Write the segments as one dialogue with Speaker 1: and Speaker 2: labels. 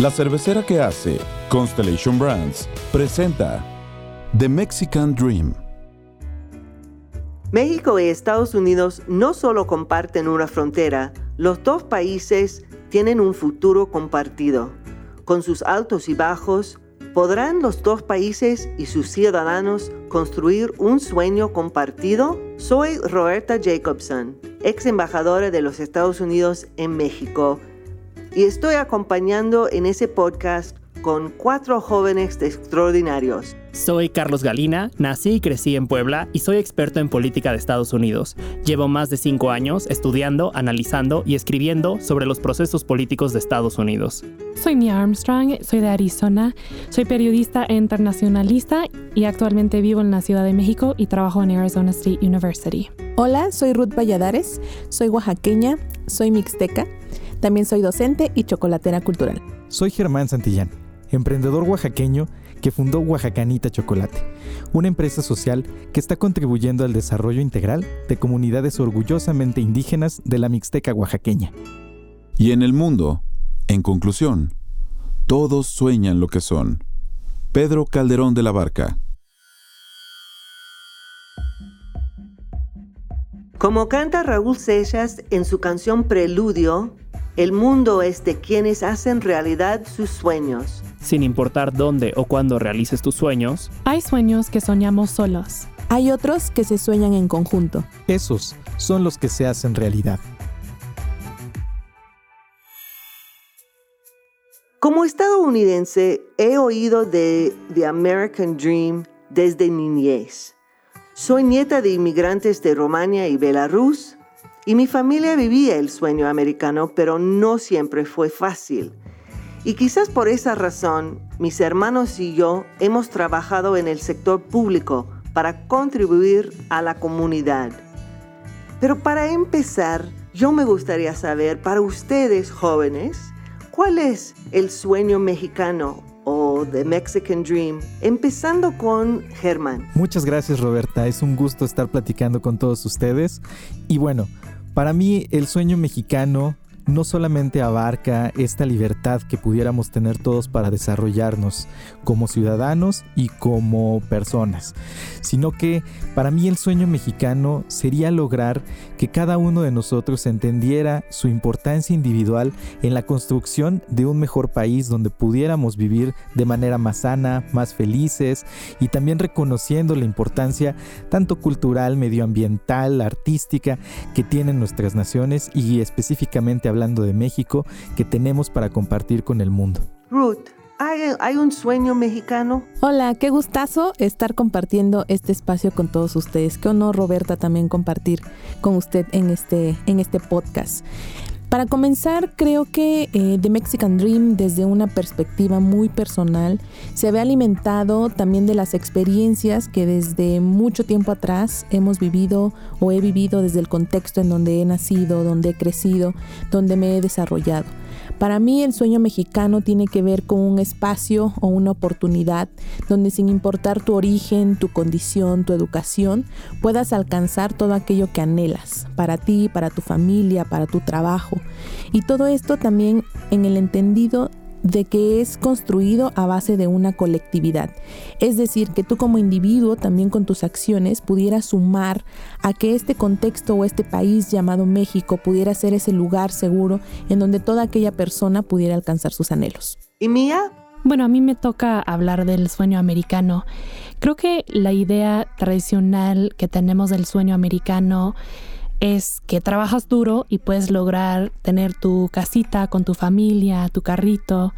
Speaker 1: La cervecera que hace Constellation Brands presenta The Mexican Dream.
Speaker 2: México y Estados Unidos no solo comparten una frontera, los dos países tienen un futuro compartido. Con sus altos y bajos, ¿podrán los dos países y sus ciudadanos construir un sueño compartido? Soy Roberta Jacobson, ex embajadora de los Estados Unidos en México, y estoy acompañando en ese podcast con cuatro jóvenes extraordinarios.
Speaker 3: Soy Carlos Galina, nací y crecí en Puebla y soy experto en política de Estados Unidos. Llevo más de cinco años estudiando, analizando y escribiendo sobre los procesos políticos de Estados Unidos.
Speaker 4: Soy Mia Armstrong, soy de Arizona, soy periodista e internacionalista y actualmente vivo en la Ciudad de México y trabajo en Arizona State University.
Speaker 5: Hola, soy Ruth Valladares, soy oaxaqueña, soy mixteca, también soy docente y chocolatera cultural.
Speaker 6: Soy Germán Santillán emprendedor oaxaqueño que fundó Oaxacanita Chocolate, una empresa social que está contribuyendo al desarrollo integral de comunidades orgullosamente indígenas de la Mixteca oaxaqueña.
Speaker 1: Y en el mundo, en conclusión, todos sueñan lo que son. Pedro Calderón de la Barca.
Speaker 2: Como canta Raúl Seixas en su canción Preludio, el mundo es de quienes hacen realidad sus sueños.
Speaker 3: Sin importar dónde o cuándo realices tus sueños,
Speaker 4: hay sueños que soñamos solos.
Speaker 5: Hay otros que se sueñan en conjunto.
Speaker 6: Esos son los que se hacen realidad.
Speaker 2: Como estadounidense, he oído de The American Dream desde niñez. Soy nieta de inmigrantes de Rumania y Belarus y mi familia vivía el sueño americano, pero no siempre fue fácil. Y quizás por esa razón, mis hermanos y yo hemos trabajado en el sector público para contribuir a la comunidad. Pero para empezar, yo me gustaría saber, para ustedes jóvenes, ¿cuál es el sueño mexicano o The Mexican Dream? Empezando con Germán.
Speaker 6: Muchas gracias Roberta, es un gusto estar platicando con todos ustedes. Y bueno, para mí el sueño mexicano no solamente abarca esta libertad que pudiéramos tener todos para desarrollarnos como ciudadanos y como personas, sino que para mí el sueño mexicano sería lograr que cada uno de nosotros entendiera su importancia individual en la construcción de un mejor país donde pudiéramos vivir de manera más sana, más felices y también reconociendo la importancia tanto cultural, medioambiental, artística que tienen nuestras naciones y específicamente hablando de México que tenemos para compartir con el mundo.
Speaker 2: Ruth, ¿hay, un sueño mexicano?
Speaker 5: Hola, qué gustazo estar compartiendo este espacio con todos ustedes. Qué honor, Roberta, también compartir con usted en este, en este podcast. Para comenzar, creo que eh, The Mexican Dream desde una perspectiva muy personal se ve alimentado también de las experiencias que desde mucho tiempo atrás hemos vivido o he vivido desde el contexto en donde he nacido, donde he crecido, donde me he desarrollado. Para mí el sueño mexicano tiene que ver con un espacio o una oportunidad donde sin importar tu origen, tu condición, tu educación, puedas alcanzar todo aquello que anhelas, para ti, para tu familia, para tu trabajo. Y todo esto también en el entendido de que es construido a base de una colectividad. Es decir, que tú como individuo también con tus acciones pudieras sumar a que este contexto o este país llamado México pudiera ser ese lugar seguro en donde toda aquella persona pudiera alcanzar sus anhelos.
Speaker 2: ¿Y Mía?
Speaker 4: Bueno, a mí me toca hablar del sueño americano. Creo que la idea tradicional que tenemos del sueño americano es que trabajas duro y puedes lograr tener tu casita con tu familia, tu carrito.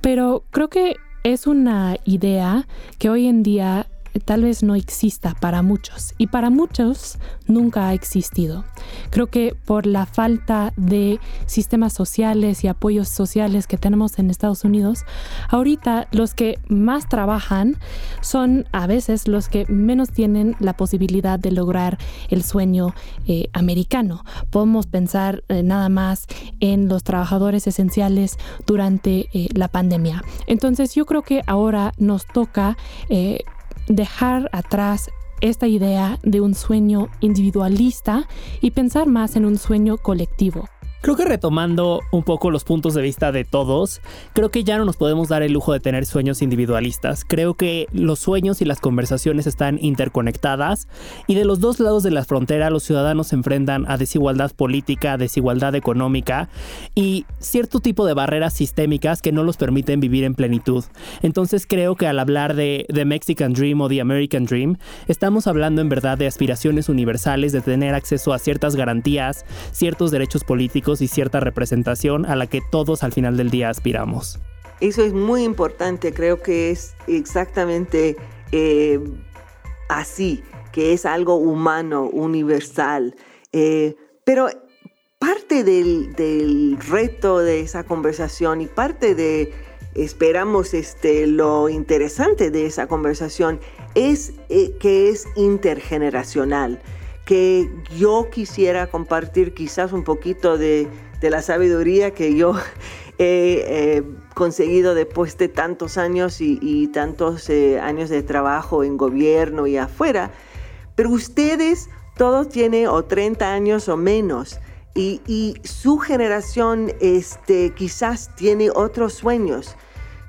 Speaker 4: Pero creo que es una idea que hoy en día tal vez no exista para muchos y para muchos nunca ha existido. Creo que por la falta de sistemas sociales y apoyos sociales que tenemos en Estados Unidos, ahorita los que más trabajan son a veces los que menos tienen la posibilidad de lograr el sueño eh, americano. Podemos pensar eh, nada más en los trabajadores esenciales durante eh, la pandemia. Entonces yo creo que ahora nos toca dejar atrás esta idea de un sueño individualista y pensar más en un sueño colectivo.
Speaker 3: Creo que retomando un poco los puntos de vista de todos, creo que ya no nos podemos dar el lujo de tener sueños individualistas. Creo que los sueños y las conversaciones están interconectadas y de los dos lados de la frontera los ciudadanos se enfrentan a desigualdad política, desigualdad económica y cierto tipo de barreras sistémicas que no los permiten vivir en plenitud. Entonces creo que al hablar de The Mexican Dream o The American Dream, estamos hablando en verdad de aspiraciones universales, de tener acceso a ciertas garantías, ciertos derechos políticos y cierta representación a la que todos al final del día aspiramos.
Speaker 2: Eso es muy importante, creo que es exactamente eh, así, que es algo humano, universal. Eh, pero parte del, del, reto de esa conversación y parte de, esperamos, este, lo interesante de esa conversación es eh, que es intergeneracional que yo quisiera compartir quizás un poquito de, la sabiduría que yo he conseguido después de tantos años y, tantos eh, años de trabajo en gobierno y afuera. Pero ustedes todos tienen o 30 años o menos y, su generación este, quizás tiene otros sueños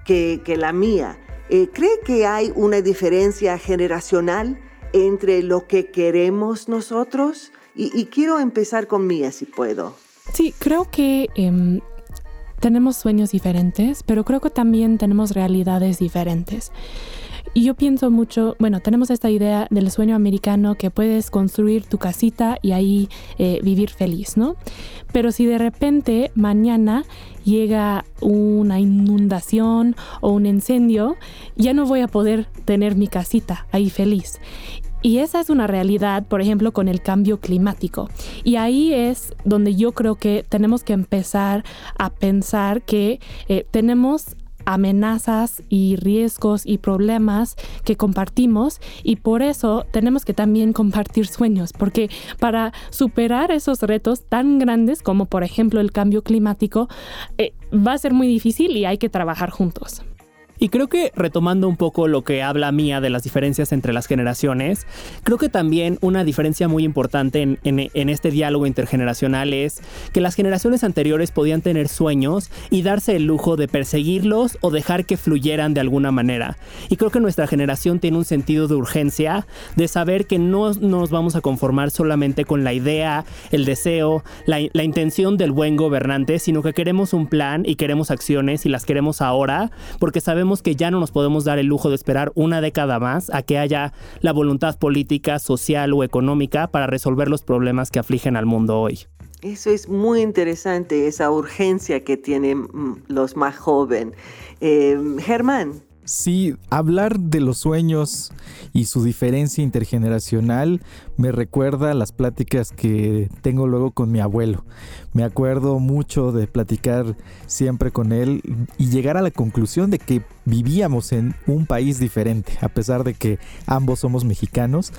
Speaker 2: que, la mía. Eh, ¿Cree que hay una diferencia generacional? Entre lo que queremos nosotros? Y, quiero empezar con Mía, si puedo.
Speaker 4: Sí, creo que em, tenemos sueños diferentes, pero creo que también tenemos realidades diferentes. Y yo pienso mucho, bueno, tenemos esta idea del sueño americano que puedes construir tu casita y ahí eh, vivir feliz, ¿no? Pero si de repente mañana llega una inundación o un incendio, ya no voy a poder tener mi casita ahí feliz. Y esa es una realidad, por ejemplo, con el cambio climático. Y ahí es donde yo creo que tenemos que empezar a pensar que eh, tenemos amenazas y riesgos y problemas que compartimos y por eso tenemos que también compartir sueños porque para superar esos retos tan grandes como por ejemplo el cambio climático eh, va a ser muy difícil y hay que trabajar juntos.
Speaker 3: Y creo que retomando un poco lo que habla Mía de las diferencias entre las generaciones, creo que también una diferencia muy importante en, este diálogo intergeneracional es que las generaciones anteriores podían tener sueños y darse el lujo de perseguirlos o dejar que fluyeran de alguna manera. Y creo que nuestra generación tiene un sentido de urgencia, de saber que no nos vamos a conformar solamente con la idea, el deseo, la, la intención del buen gobernante, sino que queremos un plan y queremos acciones y las queremos ahora, porque sabemos que ya no nos podemos dar el lujo de esperar una década más a que haya la voluntad política, social o económica para resolver los problemas que afligen al mundo hoy.
Speaker 2: Eso es muy interesante, esa urgencia que tienen mm, los más jóvenes. Eh, Germán.
Speaker 6: Sí, hablar de los sueños y su diferencia intergeneracional me recuerda las pláticas que tengo luego con mi abuelo. Me acuerdo mucho de platicar siempre con él y llegar a la conclusión de que vivíamos en un país diferente, a pesar de que ambos somos mexicanos.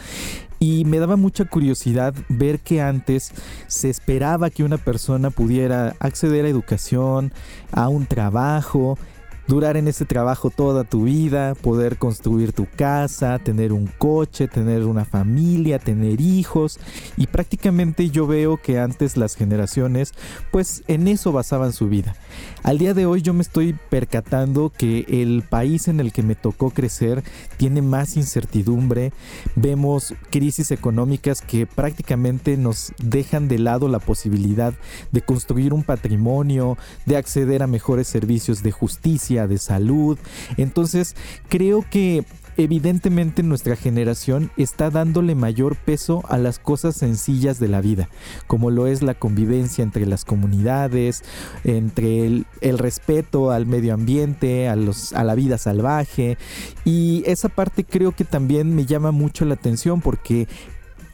Speaker 6: Y me daba mucha curiosidad ver que antes se esperaba que una persona pudiera acceder a educación, a un trabajo, durar en ese trabajo toda tu vida, poder construir tu casa, tener un coche, tener una familia, tener hijos y prácticamente yo veo que antes las generaciones pues en eso basaban su vida. Al día de hoy yo me estoy percatando que el país en el que me tocó crecer tiene más incertidumbre, vemos crisis económicas que prácticamente nos dejan de lado la posibilidad de construir un patrimonio, de acceder a mejores servicios de justicia, de salud. Entonces, creo que evidentemente nuestra generación está dándole mayor peso a las cosas sencillas de la vida, como lo es la convivencia entre las comunidades, entre el, respeto al medio ambiente, a, la vida salvaje. Y esa parte creo que también me llama mucho la atención porque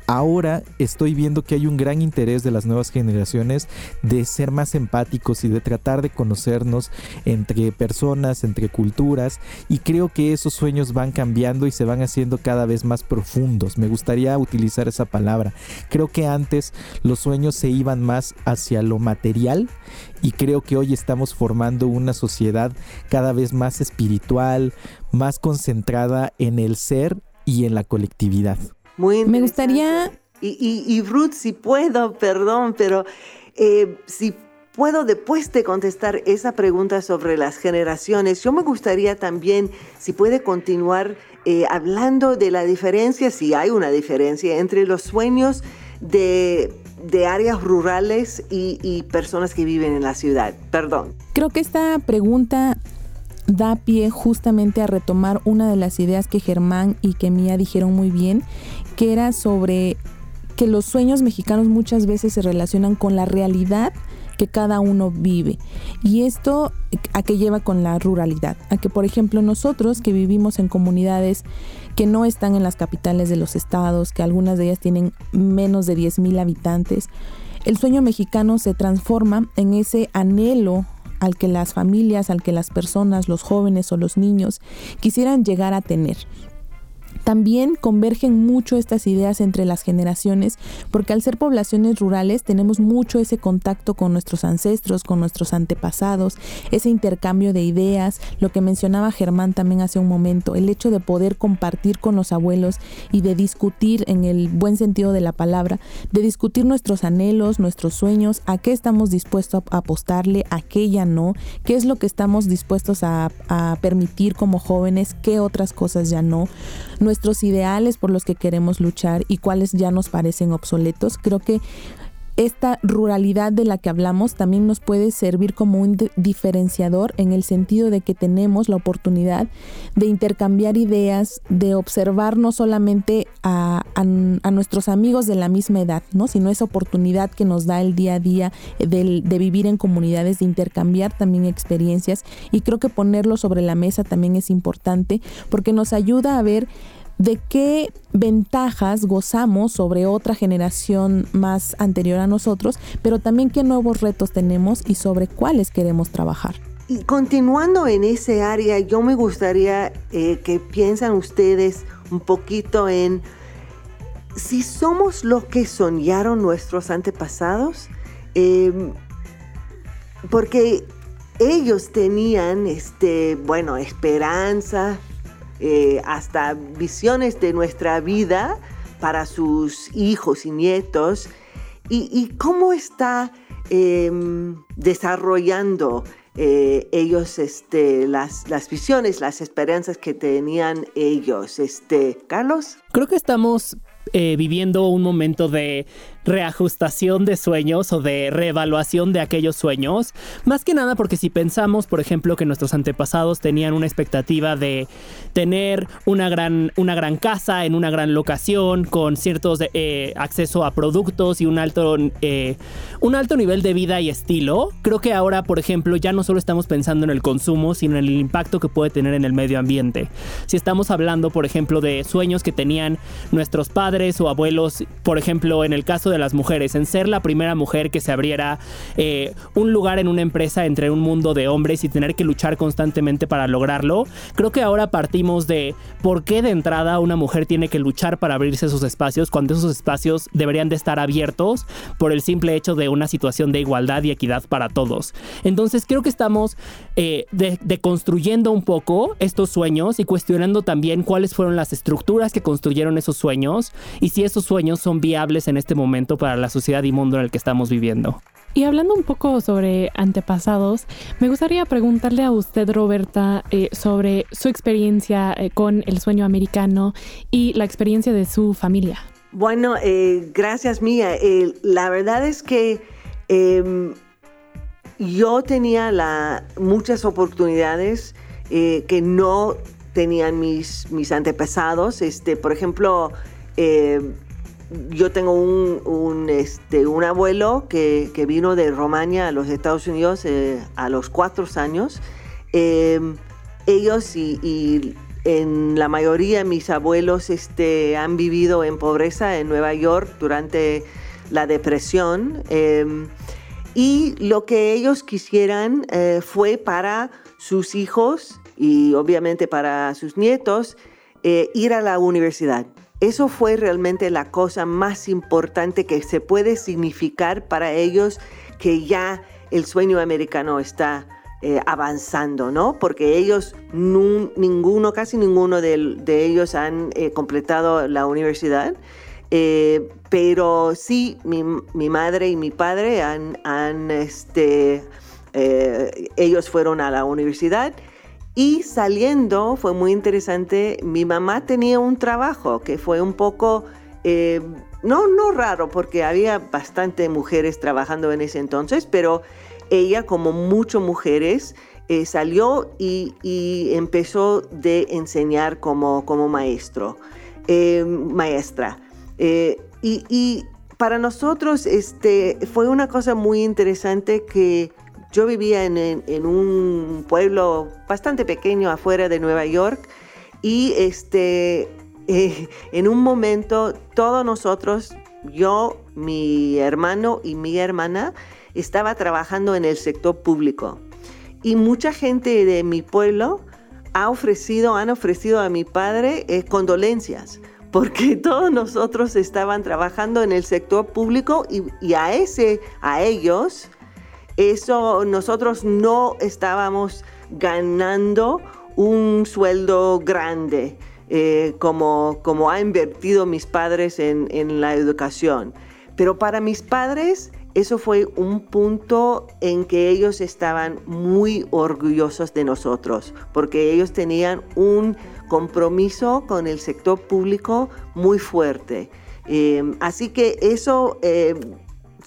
Speaker 6: ahora estoy viendo que hay un gran interés de las nuevas generaciones de ser más empáticos y de tratar de conocernos entre personas, entre culturas y creo que esos sueños van cambiando y se van haciendo cada vez más profundos. Me gustaría utilizar esa palabra. Creo que antes los sueños se iban más hacia lo material y creo que hoy estamos formando una sociedad cada vez más espiritual, más concentrada en el ser y en la colectividad.
Speaker 2: Me gustaría... Y, y, Ruth, si puedo, perdón, pero eh, si puedo después de contestar esa pregunta sobre las generaciones, yo me gustaría también, si puede continuar eh, hablando de la diferencia, si hay una diferencia entre los sueños de, áreas rurales y, y personas que viven en la ciudad. Perdón.
Speaker 5: Creo que esta pregunta da pie justamente a retomar una de las ideas que Germán y que Mía dijeron muy bien, que era sobre que los sueños mexicanos muchas veces se relacionan con la realidad que cada uno vive. Y esto a qué lleva con la ruralidad, a que por ejemplo nosotros que vivimos en comunidades que no están en las capitales de los estados, que algunas de ellas tienen menos de 10.000 habitantes, el sueño mexicano se transforma en ese anhelo al que las familias, al que las personas, los jóvenes o los niños quisieran llegar a tener. También convergen mucho estas ideas entre las generaciones porque al ser poblaciones rurales tenemos mucho ese contacto con nuestros ancestros, con nuestros antepasados, ese intercambio de ideas, lo que mencionaba Germán también hace un momento, el hecho de poder compartir con los abuelos y de discutir en el buen sentido de la palabra, de discutir nuestros anhelos, nuestros sueños, a qué estamos dispuestos a apostarle, a qué ya no, qué es lo que estamos dispuestos a, permitir como jóvenes, qué otras cosas ya no nuestros ideales por los que queremos luchar y cuáles ya nos parecen obsoletos. Creo que esta ruralidad de la que hablamos también nos puede servir como un diferenciador en el sentido de que tenemos la oportunidad de intercambiar ideas, de observar no solamente a, nuestros amigos de la misma edad, ¿no? sino esa oportunidad que nos da el día a día de, de vivir en comunidades, de intercambiar también experiencias y creo que ponerlo sobre la mesa también es importante porque nos ayuda a ver de qué ventajas gozamos sobre otra generación más anterior a nosotros, pero también qué nuevos retos tenemos y sobre cuáles queremos trabajar.
Speaker 2: Y continuando en ese área, yo me gustaría eh, que piensen ustedes un poquito en si somos los que soñaron nuestros antepasados, em, porque ellos tenían, este, bueno, esperanza, eh, hasta visiones de nuestra vida para sus hijos y nietos y, cómo está em, desarrollando eh, ellos este, las, las visiones, las esperanzas que tenían ellos. Este, Carlos.
Speaker 3: Creo que estamos eh, viviendo un momento de reajustación de sueños o de reevaluación de aquellos sueños. Más que nada porque si pensamos, por ejemplo, que nuestros antepasados tenían una expectativa de tener una gran, una gran casa en una gran locación con ciertos eh, acceso a productos y un alto, eh, un alto nivel de vida y estilo, creo que ahora, por ejemplo, ya no solo estamos pensando en el consumo, sino en el impacto que puede tener en el medio ambiente. Si estamos hablando, por ejemplo, de sueños que tenían nuestros padres o abuelos, por ejemplo, en el caso de de las mujeres, en ser la primera mujer que se abriera eh, un lugar en una empresa entre un mundo de hombres y tener que luchar constantemente para lograrlo. Creo que ahora partimos de por qué de entrada una mujer tiene que luchar para abrirse esos espacios cuando esos espacios deberían de estar abiertos por el simple hecho de una situación de igualdad y equidad para todos. Entonces creo que estamos eh, deconstruyendo un poco estos sueños y cuestionando también cuáles fueron las estructuras que construyeron esos sueños y si esos sueños son viables en este momento para la sociedad y mundo en el que estamos viviendo.
Speaker 4: Y hablando un poco sobre antepasados, me gustaría preguntarle a usted, Roberta, eh, sobre su experiencia eh, con el sueño americano y la experiencia de su familia.
Speaker 2: Bueno, eh, gracias Mía. la verdad es que em, yo tenía la, muchas oportunidades que no tenían mis, mis antepasados. Este, por ejemplo, yo tengo un, este, un abuelo que, vino de Romania a los Estados Unidos eh, a los cuatro años. Em, ellos y, en la mayoría mis abuelos este, han vivido en pobreza en Nueva York durante la depresión. Em, y lo que ellos quisieran eh, fue para sus hijos y obviamente para sus nietos eh, ir a la universidad. Eso fue realmente la cosa más importante que se puede significar para ellos que ya el sueño americano está eh, avanzando, ¿no? Porque ellos, ninguno, casi ninguno de, ellos han eh, completado la universidad. Eh, pero sí, mi, madre y mi padre han, han este, ellos fueron a la universidad y saliendo fue muy interesante, mi mamá tenía un trabajo que fue un poco, eh, no, no raro, porque había bastante mujeres trabajando en ese entonces, pero ella, como muchas mujeres, salió y, y, empezó de enseñar como, como maestro, maestra. Eh, y, para nosotros este, fue una cosa muy interesante que yo vivía en, un pueblo bastante pequeño afuera de Nueva York y este, eh, en un momento todos nosotros, yo, mi hermano y mi hermana, estaba trabajando en el sector público. Y mucha gente de mi pueblo ha ofrecido, han ofrecido a mi padre eh, condolencias porque todos nosotros estaban trabajando en el sector público y, a ese, a ellos, eso nosotros no estábamos ganando un sueldo grande eh, como, como ha invertido mis padres en, en la educación. Pero para mis padres eso fue un punto en que ellos estaban muy orgullosos de nosotros, porque ellos tenían un compromiso con el sector público muy fuerte. Em, así que eso em,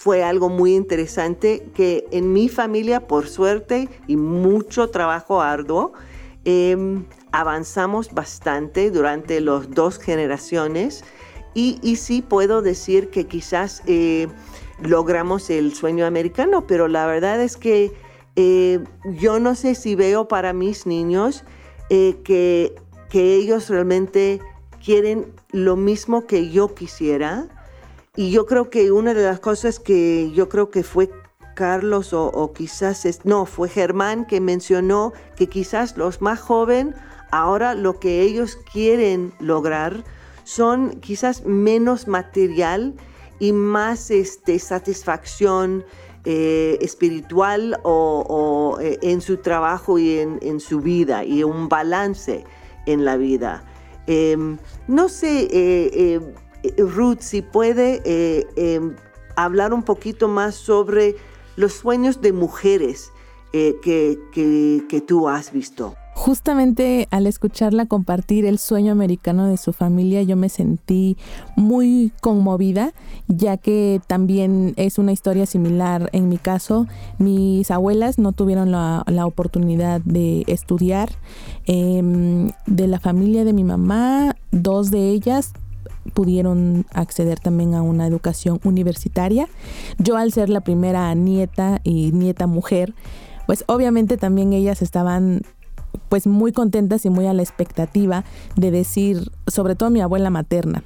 Speaker 2: fue algo muy interesante que en mi familia, por suerte y mucho trabajo arduo, em, avanzamos bastante durante las dos generaciones y, y, sí puedo decir que quizás eh, logramos el sueño americano, pero la verdad es que eh, yo no sé si veo para mis niños eh, que, que ellos realmente quieren lo mismo que yo quisiera. Y yo creo que una de las cosas que yo creo que fue Carlos o, quizás es, no, fue Germán que mencionó que quizás los más jóvenes ahora lo que ellos quieren lograr son quizás menos material y más este, satisfacción eh, espiritual o, eh, en su trabajo y en, su vida y un balance en la vida. Em, no sé, eh, Ruth, si puede em, hablar un poquito más sobre los sueños de mujeres que, que tú has visto.
Speaker 5: Justamente al escucharla compartir el sueño americano de su familia, yo me sentí muy conmovida, ya que también es una historia similar en mi caso. Mis abuelas no tuvieron la, oportunidad de estudiar. Em, de la familia de mi mamá, dos de ellas pudieron acceder también a una educación universitaria. Yo al ser la primera nieta y nieta mujer, pues obviamente también ellas estaban pues muy contentas y muy a la expectativa de decir, sobre todo mi abuela materna,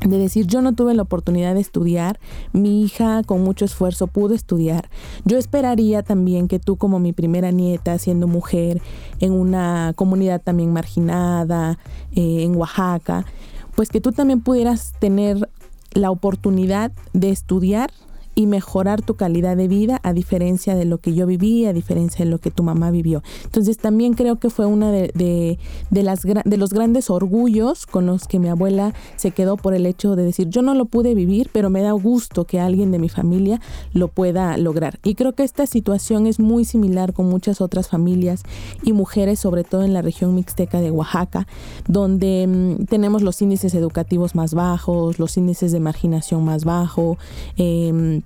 Speaker 5: de decir yo no tuve la oportunidad de estudiar, mi hija con mucho esfuerzo pudo estudiar. Yo esperaría también que tú como mi primera nieta, siendo mujer, en una comunidad también marginada, eh, en Oaxaca, pues que tú también pudieras tener la oportunidad de estudiar y mejorar tu calidad de vida a diferencia de lo que yo viví, a diferencia de lo que tu mamá vivió. Entonces también creo que fue una de, de, las, de los grandes orgullos con los que mi abuela se quedó por el hecho de decir, yo no lo pude vivir, pero me da gusto que alguien de mi familia lo pueda lograr. Y creo que esta situación es muy similar con muchas otras familias y mujeres, sobre todo en la región mixteca de Oaxaca, donde mm, tenemos los índices educativos más bajos, los índices de marginación más bajos. Eh,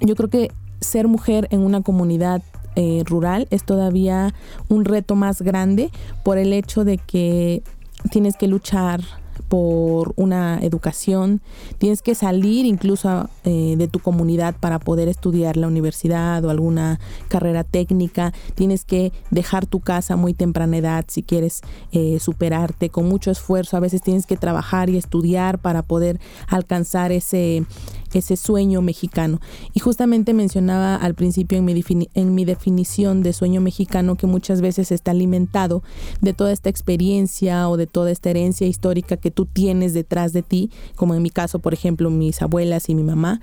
Speaker 5: yo creo que ser mujer en una comunidad eh, rural es todavía un reto más grande por el hecho de que tienes que luchar por una educación, tienes que salir incluso eh, de tu comunidad para poder estudiar la universidad o alguna carrera técnica, tienes que dejar tu casa muy temprana edad si quieres eh, superarte con mucho esfuerzo, a veces tienes que trabajar y estudiar para poder alcanzar ese, ese sueño mexicano. Y justamente mencionaba al principio en mi, en mi definición de sueño mexicano que muchas veces está alimentado de toda esta experiencia o de toda esta herencia histórica que tú tienes detrás de ti, como en mi caso, por ejemplo, mis abuelas y mi mamá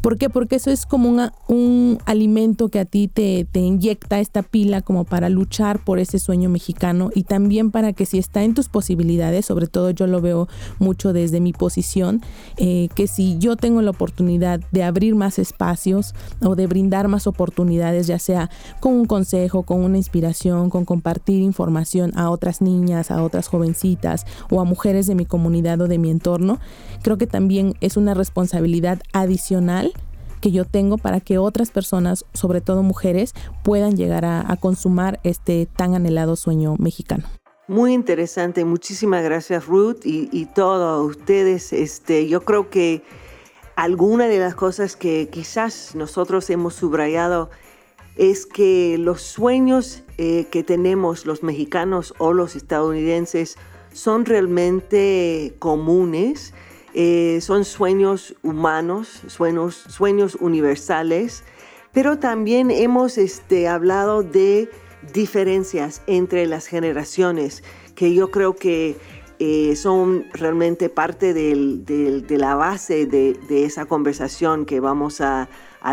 Speaker 5: ¿Por qué? Porque eso es como un alimento que a ti te, te, inyecta esta pila como para luchar por ese sueño mexicano y también para que si está en tus posibilidades, sobre todo yo lo veo mucho desde mi posición, eh, que si yo tengo la oportunidad de abrir más espacios o de brindar más oportunidades, ya sea con un consejo, con una inspiración, con compartir información a otras niñas, a otras jovencitas o a mujeres de mi comunidad o de mi entorno, creo que también es una responsabilidad adicional que yo tengo para que otras personas, sobre todo mujeres, puedan llegar a, consumar este tan anhelado sueño mexicano.
Speaker 2: Muy interesante, muchísimas gracias Ruth y, todos ustedes. Este, yo creo que alguna de las cosas que quizás nosotros hemos subrayado es que los sueños eh, que tenemos los mexicanos o los estadounidenses son realmente comunes eh, son sueños humanos, sueños, sueños universales, pero también hemos este, hablado de diferencias entre las generaciones, que yo creo que eh, son realmente parte de la base de, esa conversación que vamos a,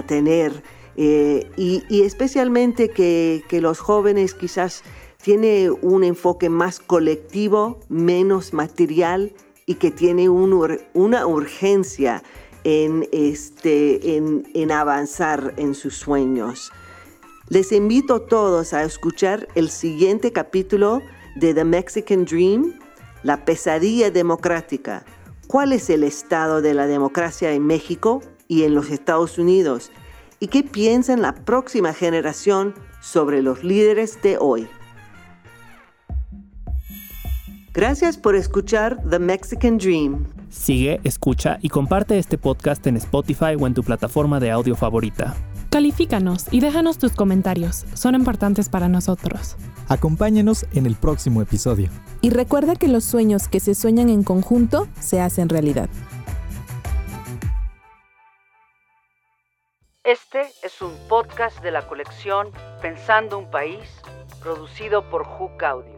Speaker 2: tener. Eh, y, especialmente que, que, los jóvenes quizás tienen un enfoque más colectivo, menos material y que tiene una urgencia en, este, en, avanzar en sus sueños. Les invito a todos a escuchar el siguiente capítulo de The Mexican Dream, La pesadilla democrática. ¿Cuál es el estado de la democracia en México y en los Estados Unidos? ¿Y qué piensa la próxima generación sobre los líderes de hoy? Gracias por escuchar The Mexican Dream.
Speaker 3: Sigue, escucha y comparte este podcast en Spotify o en tu plataforma de audio favorita.
Speaker 4: Califícanos y déjanos tus comentarios, son importantes para nosotros.
Speaker 6: Acompáñanos en el próximo episodio.
Speaker 5: Y recuerda que los sueños que se sueñan en conjunto se hacen realidad.
Speaker 7: Este es un podcast de la colección Pensando un País, producido por Hook Audio.